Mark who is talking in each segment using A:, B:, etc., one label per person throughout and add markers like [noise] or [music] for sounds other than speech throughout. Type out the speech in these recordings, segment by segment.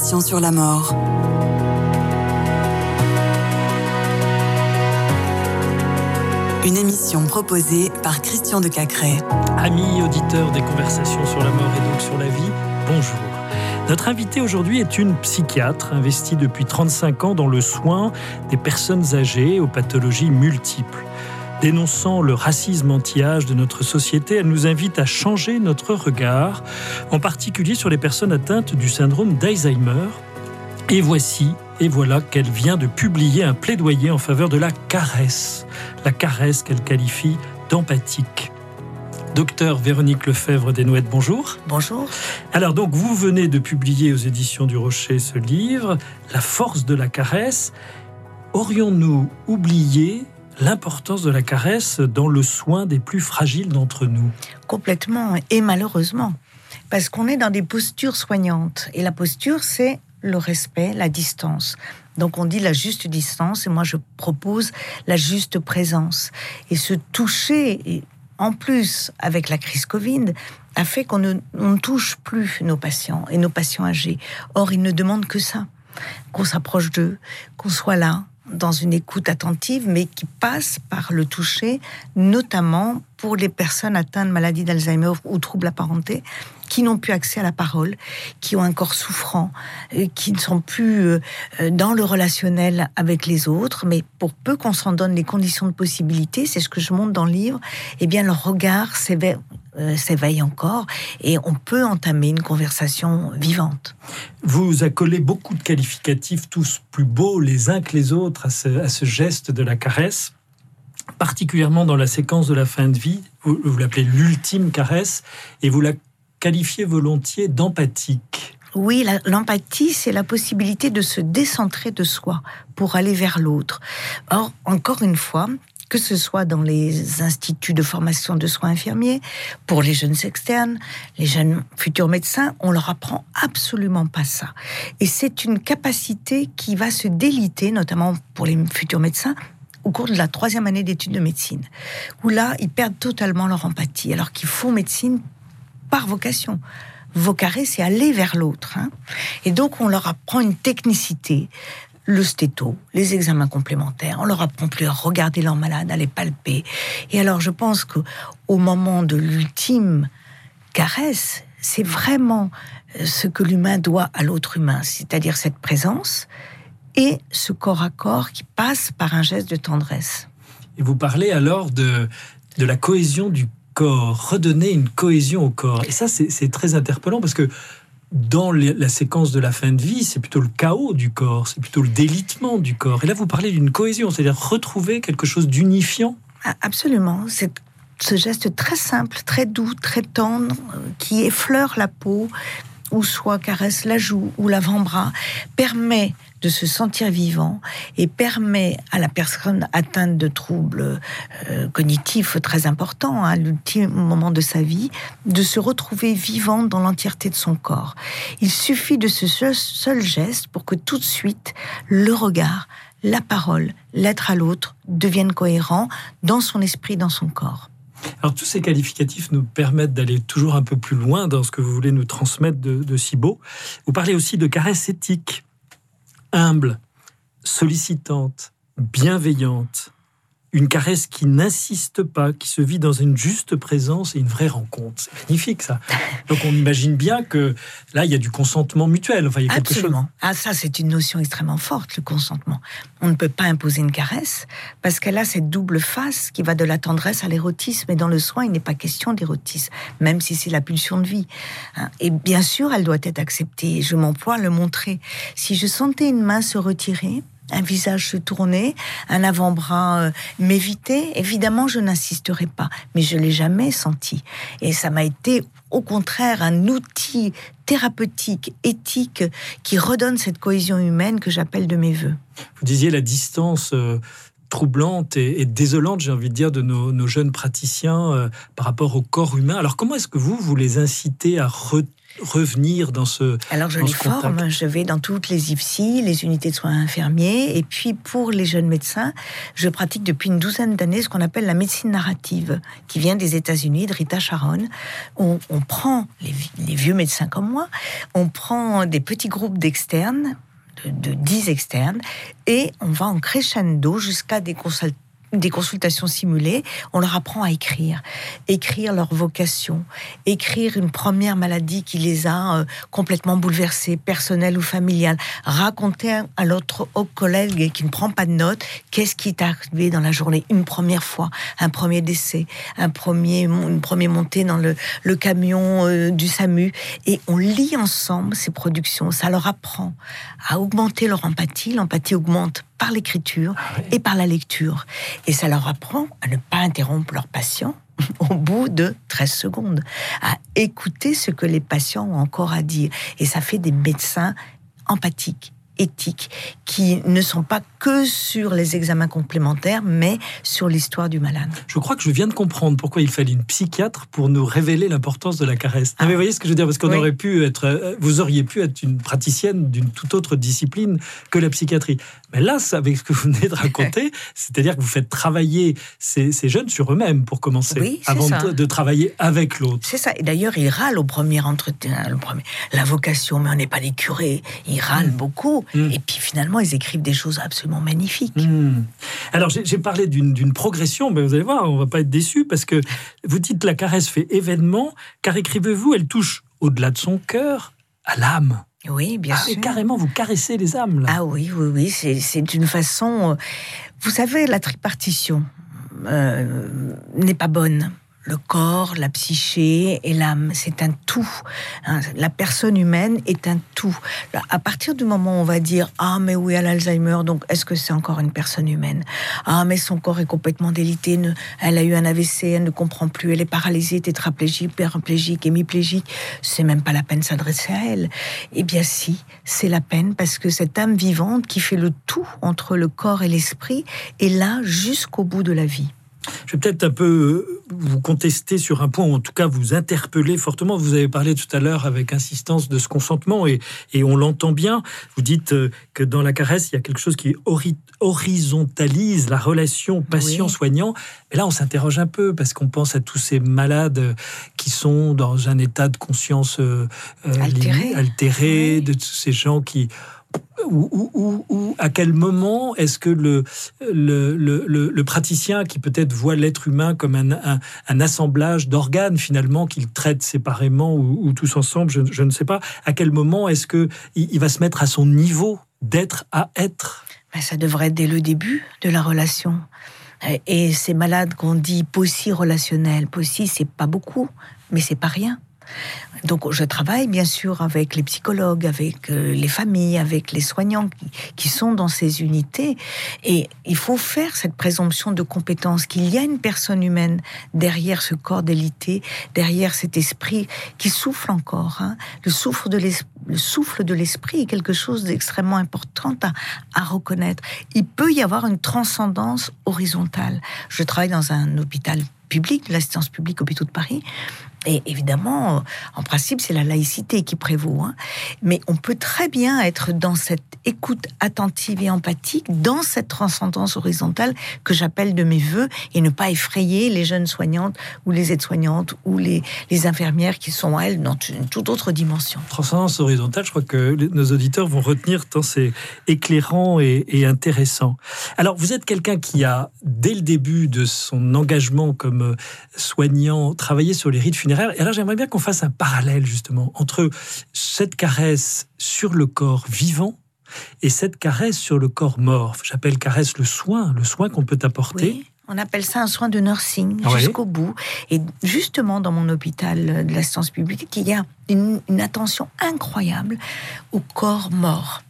A: Sur la mort. Une émission proposée par Christian de Cacré.
B: Amis auditeurs des Conversations sur la mort et donc sur la vie, bonjour. Notre invitée aujourd'hui est une psychiatre investie depuis 35 ans dans le soin des personnes âgées aux pathologies multiples. Dénonçant le racisme anti-âge de notre société, elle nous invite à changer notre regard, en particulier sur les personnes atteintes du syndrome d'Alzheimer. Et voici, et voilà qu'elle vient de publier un plaidoyer en faveur de la caresse, la caresse qu'elle qualifie d'empathique. Docteur Véronique Lefebvre Desnouettes, bonjour.
C: Bonjour.
B: Alors donc vous venez de publier aux éditions du Rocher ce livre, La force de la caresse. Aurions-nous oublié l'importance de la caresse dans le soin des plus fragiles d'entre nous.
C: Complètement, et malheureusement, parce qu'on est dans des postures soignantes. Et la posture, c'est le respect, la distance. Donc on dit la juste distance, et moi je propose la juste présence. Et ce toucher, en plus avec la crise Covid, a fait qu'on ne, ne touche plus nos patients et nos patients âgés. Or, ils ne demandent que ça, qu'on s'approche d'eux, qu'on soit là, dans une écoute attentive, mais qui passe par le toucher, notamment pour les personnes atteintes de maladie d'Alzheimer ou troubles apparentés, qui n'ont plus accès à la parole, qui ont un corps souffrant, euh, qui ne sont plus euh, dans le relationnel avec les autres, mais pour peu qu'on s'en donne les conditions de possibilité, c'est ce que je montre dans le livre, eh bien leur regard s'éveille euh, s'éveille encore et on peut entamer une conversation vivante.
B: Vous accolez beaucoup de qualificatifs, tous plus beaux les uns que les autres, à ce, geste de la caresse, particulièrement dans la séquence de la fin de vie. Vous, l'appelez l'ultime caresse et vous la qualifiez volontiers d'empathique.
C: Oui, l'empathie, c'est la possibilité de se décentrer de soi pour aller vers l'autre. Or, encore une fois, que ce soit dans les instituts de formation de soins infirmiers, pour les jeunes externes, les jeunes futurs médecins, on leur apprend absolument pas ça. Et c'est une capacité qui va se déliter, notamment pour les futurs médecins, au cours de la troisième année d'études de médecine, où là, ils perdent totalement leur empathie, alors qu'ils font médecine par vocation. Vocarer, c'est aller vers l'autre. Hein. Et donc, on leur apprend une technicité, le stéto, les examens complémentaires. On leur apprend plus à regarder leur malade, à les palper. Et alors, je pense que au moment de l'ultime caresse, c'est vraiment euh, ce que l'humain doit à l'autre humain, c'est-à-dire cette présence et ce corps à corps qui passe par un geste de tendresse.
B: Et vous parlez alors de, de la cohésion du corps, redonner une cohésion au corps. Et ça, c'est très interpellant parce que dans la séquence de la fin de vie, c'est plutôt le chaos du corps, c'est plutôt le délitement du corps. Et là, vous parlez d'une cohésion, c'est-à-dire retrouver quelque chose d'unifiant.
C: Ah, absolument. C'est ce geste très simple, très doux, très tendre, euh, qui effleure la peau, ou soit caresse la joue ou l'avant-bras, permet de se sentir vivant et permet à la personne atteinte de troubles euh, cognitifs très importants, à l'ultime moment de sa vie, de se retrouver vivant dans l'entièreté de son corps. Il suffit de ce seul geste pour que tout de suite le regard, la parole, l'être à l'autre deviennent cohérents dans son esprit, dans son corps.
B: Alors tous ces qualificatifs nous permettent d'aller toujours un peu plus loin dans ce que vous voulez nous transmettre de, de si beau. Vous parlez aussi de caresse éthique humble, sollicitante, bienveillante, une caresse qui n'insiste pas, qui se vit dans une juste présence et une vraie rencontre. C'est magnifique ça. Donc on imagine bien que là il y a du consentement mutuel. Enfin, il y a
C: Absolument. Chose... Ah ça c'est une notion extrêmement forte le consentement. On ne peut pas imposer une caresse parce qu'elle a cette double face qui va de la tendresse à l'érotisme. Et dans le soin il n'est pas question d'érotisme, même si c'est la pulsion de vie. Hein. Et bien sûr elle doit être acceptée. Je m'emploie à le montrer. Si je sentais une main se retirer un visage se tourner, un avant-bras euh, m'éviter, évidemment, je n'insisterai pas. Mais je l'ai jamais senti. Et ça m'a été, au contraire, un outil thérapeutique, éthique, qui redonne cette cohésion humaine que j'appelle de mes voeux.
B: Vous disiez la distance. Euh, troublante et, désolante, j'ai envie de dire, de nos, jeunes praticiens euh, par rapport au corps humain. Alors comment est-ce que vous, vous les incitez à revenir dans ce
C: Alors je les forme, je vais dans toutes les IFSI, les unités de soins infirmiers, et puis pour les jeunes médecins, je pratique depuis une douzaine d'années ce qu'on appelle la médecine narrative, qui vient des États-Unis, de Rita Sharon. On, on prend les, vi- les vieux médecins comme moi, on prend des petits groupes d'externes, de, de 10 externes, et on va en crescendo jusqu'à des consul- des consultations simulées, on leur apprend à écrire, écrire leur vocation, écrire une première maladie qui les a euh, complètement bouleversés, personnelle ou familiale, raconter à- l'autre au collègue qui ne prend pas de notes, qu'est-ce qui est arrivé dans la journée, une première fois, un premier décès, un premier, une première montée dans le, le camion euh, du SAMU, et on lit ensemble ces productions, ça leur apprend à augmenter leur empathie, l'empathie augmente par l'écriture et par la lecture. Et ça leur apprend à ne pas interrompre leurs patients [laughs] au bout de 13 secondes, à écouter ce que les patients ont encore à dire. Et ça fait des médecins empathiques éthiques qui ne sont pas que sur les examens complémentaires, mais sur l'histoire du malade.
B: Je crois que je viens de comprendre pourquoi il fallait une psychiatre pour nous révéler l'importance de la caresse. Ah, mais vous voyez ce que je veux dire? Parce qu'on
C: Oui.
B: aurait pu être, euh, vous auriez pu être une praticienne d'une toute autre discipline que la psychiatrie. Mais là, avec ce que vous venez de raconter, c'est-à-dire que vous faites travailler ces, ces jeunes sur eux-mêmes pour commencer,
C: Oui,
B: avant
C: ça.
B: de, travailler avec l'autre.
C: C'est ça. Et d'ailleurs, il râle au premier entretien, le premier, la vocation, mais on n'est pas des curés. Ils râlent beaucoup.
B: Mm.
C: Et puis finalement, ils écrivent des choses absolument magnifiques.
B: Hmm. Alors j'ai parlé d'une progression, mais vous allez voir, on va pas être déçus parce que vous dites la caresse fait événement, car écrivez-vous, elle touche au-delà de son cœur à l'âme.
C: Oui, bien
B: Ah,
C: sûr.
B: carrément, vous caressez les âmes là.
C: Ah oui, oui, oui, c'est c'est une façon. euh, Vous savez, la tripartition euh, n'est pas bonne. Le corps, la psyché et l'âme, c'est un tout. hein. La personne humaine est un tout. À partir du moment où on va dire ah mais oui, elle a Alzheimer, donc est-ce que c'est encore une personne humaine? Ah mais son corps est complètement délité, elle a eu un AVC, elle ne comprend plus, elle est paralysée, tétraplégique, paraplégique, hémiplégique. C'est même pas la peine de s'adresser à elle. Eh bien si, c'est la peine parce que cette âme vivante qui fait le tout entre le corps et l'esprit est là jusqu'au bout de la vie.
B: Je vais peut-être un peu euh, vous contester sur un point, ou en tout cas vous interpeller fortement. Vous avez parlé tout à l'heure avec insistance de ce consentement, et, et on l'entend bien. Vous dites euh, que dans la caresse, il y a quelque chose qui hori- horizontalise la relation patient-soignant. Mais là, on s'interroge un peu, parce qu'on pense à tous ces malades euh, qui sont dans un état de conscience euh,
C: Altéré. Oui.
B: de tous ces gens qui... Ou, à quel moment est-ce que le, praticien qui peut-être voit l'être humain comme un, assemblage d'organes finalement qu'il traite séparément ou, ou tous ensemble, je, ne sais pas, à quel moment est-ce que il, va se mettre à son niveau d'être à être?
C: Ben, ça devrait être dès le début de la relation. Et- ces malades qu'on dit possi relationnels, possi c'est pas beaucoup, mais c'est pas rien. Donc je travaille bien sûr avec les psychologues, avec euh, les familles, avec les soignants qui, sont dans ces unités. Et il faut faire cette présomption de compétence qu'il y a une personne humaine derrière ce corps délité, derrière cet esprit qui souffle encore. hein. Le, souffle de l'esprit est quelque chose d'extrêmement important à, à reconnaître. Il peut y avoir une transcendance horizontale. Je travaille dans un hôpital public, de l'assistance publique hôpitaux de Paris. Et évidemment, en principe, c'est la laïcité qui prévaut. hein. Mais on peut très bien être dans cette écoute attentive et empathique, dans cette transcendance horizontale que j'appelle de mes voeux, et ne pas effrayer les jeunes soignantes ou les aides-soignantes ou les, infirmières qui sont, elles, dans une toute autre dimension.
B: Transcendance horizontale, je crois que nos auditeurs vont retenir tant c'est éclairant et, et intéressant. Alors, vous êtes quelqu'un qui a, dès le début de son engagement comme euh, soignant, travaillé sur les rites funéraires. Et alors, j'aimerais bien qu'on fasse un parallèle, justement, entre cette caresse sur le corps vivant et cette caresse sur le corps mort. J'appelle caresse le soin, le soin qu'on peut apporter.
C: Oui, on appelle ça un soin de nursing
B: Oui.
C: jusqu'au bout. Et justement, dans mon hôpital de l'assistance publique, il y a une, une attention incroyable au corps mort,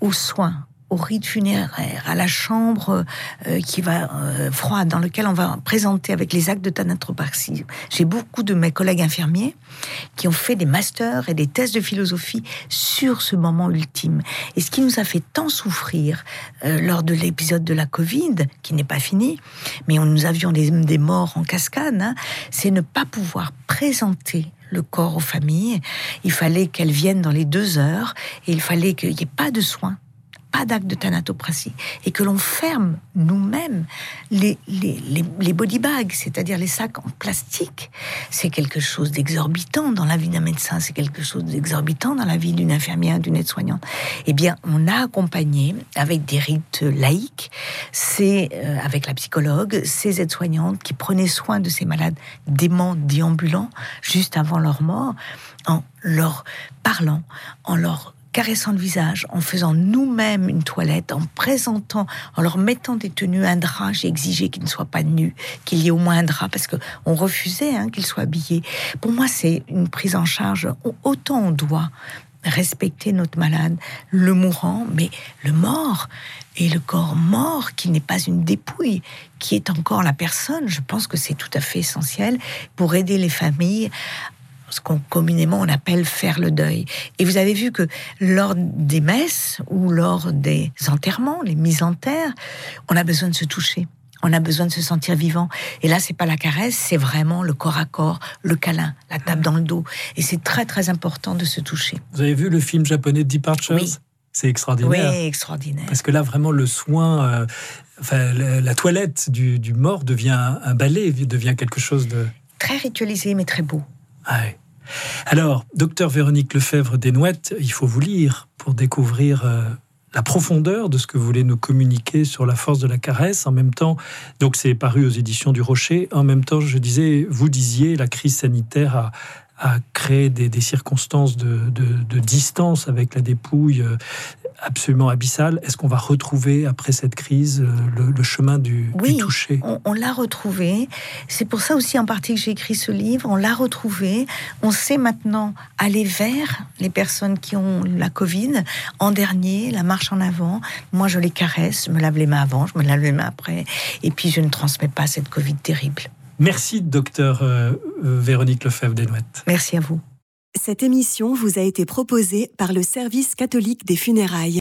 C: aux soins, au rite funéraire, à la chambre euh, qui va euh, froide, dans lequel on va présenter avec les actes de thanatopraxie. J'ai beaucoup de mes collègues infirmiers qui ont fait des masters et des tests de philosophie sur ce moment ultime. Et ce qui nous a fait tant souffrir euh, lors de l'épisode de la Covid, qui n'est pas fini, mais on, nous avions des, des morts en cascade, hein, c'est ne pas pouvoir présenter le corps aux familles. Il fallait qu'elles viennent dans les deux heures et il fallait qu'il n'y ait pas de soins pas d'acte de thanatopratie et que l'on ferme nous-mêmes les, les, les, body bags, c'est-à-dire les sacs en plastique, c'est quelque chose d'exorbitant dans la vie d'un médecin, c'est quelque chose d'exorbitant dans la vie d'une infirmière, d'une aide-soignante. Eh bien, on a accompagné avec des rites laïques, c'est euh, avec la psychologue, ces aides-soignantes qui prenaient soin de ces malades déments déambulants juste avant leur mort, en leur parlant, en leur caressant le visage, en faisant nous-mêmes une toilette, en présentant, en leur mettant des tenues, un drap. J'ai exigé qu'ils ne soient pas nus, qu'il y ait au moins un drap, parce qu'on refusait hein, qu'ils soient habillés. Pour moi, c'est une prise en charge. Autant on doit respecter notre malade, le mourant, mais le mort et le corps mort qui n'est pas une dépouille, qui est encore la personne, je pense que c'est tout à fait essentiel pour aider les familles ce qu'on communément on appelle faire le deuil. Et vous avez vu que lors des messes ou lors des enterrements, les mises en terre, on a besoin de se toucher. On a besoin de se sentir vivant. Et là, c'est pas la caresse, c'est vraiment le corps à corps, le câlin, la tape dans le dos. Et c'est très très important de se toucher.
B: Vous avez vu le film japonais Departures
C: oui.
B: C'est extraordinaire.
C: Oui, extraordinaire.
B: Parce que là, vraiment, le soin, euh, enfin, la, toilette du, mort devient un ballet, devient quelque chose de
C: très ritualisé, mais très beau.
B: Ah alors, docteur Véronique Lefebvre Desnouettes, il faut vous lire pour découvrir euh, la profondeur de ce que vous voulez nous communiquer sur la force de la caresse. En même temps, donc c'est paru aux éditions du Rocher. En même temps, je disais, vous disiez, la crise sanitaire a, a créé des, circonstances de, distance avec la dépouille euh, absolument abyssale. Est-ce qu'on va retrouver, après cette crise, euh, le, chemin du,
C: oui,
B: toucher?
C: on, on l'a retrouvé. C'est pour ça aussi en partie que j'ai écrit ce livre. On l'a retrouvé. On sait maintenant aller vers les personnes qui ont la Covid. En dernier, la marche en avant. Moi, je les caresse. Je me lave les mains avant, je me lave les mains après. Et puis, je ne transmets pas cette Covid terrible.
B: Merci, docteur euh, euh, Véronique Lefebvre-Desnouettes.
C: Merci à vous.
A: Cette émission vous a été proposée par le Service catholique des funérailles.